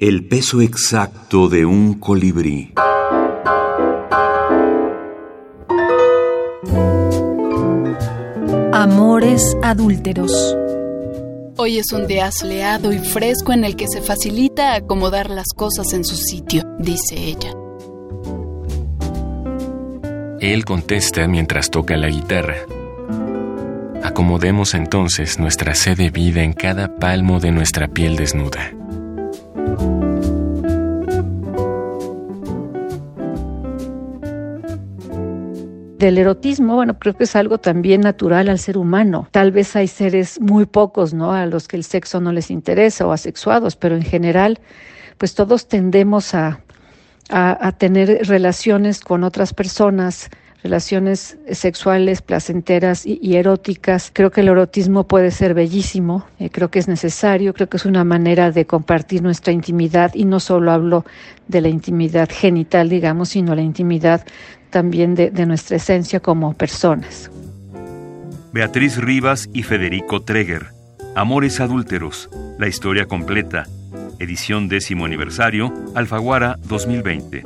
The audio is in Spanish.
El peso exacto de un colibrí. Amores adúlteros. Hoy es un día soleado y fresco en el que se facilita acomodar las cosas en su sitio, dice ella. Él contesta mientras toca la guitarra. Acomodemos entonces nuestra sede vida en cada palmo de nuestra piel desnuda. Del erotismo, bueno, creo que es algo también natural al ser humano. Tal vez hay seres muy pocos, ¿no? A los que el sexo no les interesa o asexuados, pero en general, pues todos tendemos a, a, tener relaciones con otras personas, relaciones sexuales placenteras y, eróticas. Creo que el erotismo puede ser bellísimo, eh, creo que es necesario, creo que es una manera de compartir nuestra intimidad y no solo hablo de la intimidad genital, digamos, sino la intimidad también de, de nuestra esencia como personas. Beatriz Rivas y Federico Treger. Amores adúlteros. La historia completa. Edición décimo aniversario. Alfaguara 2020.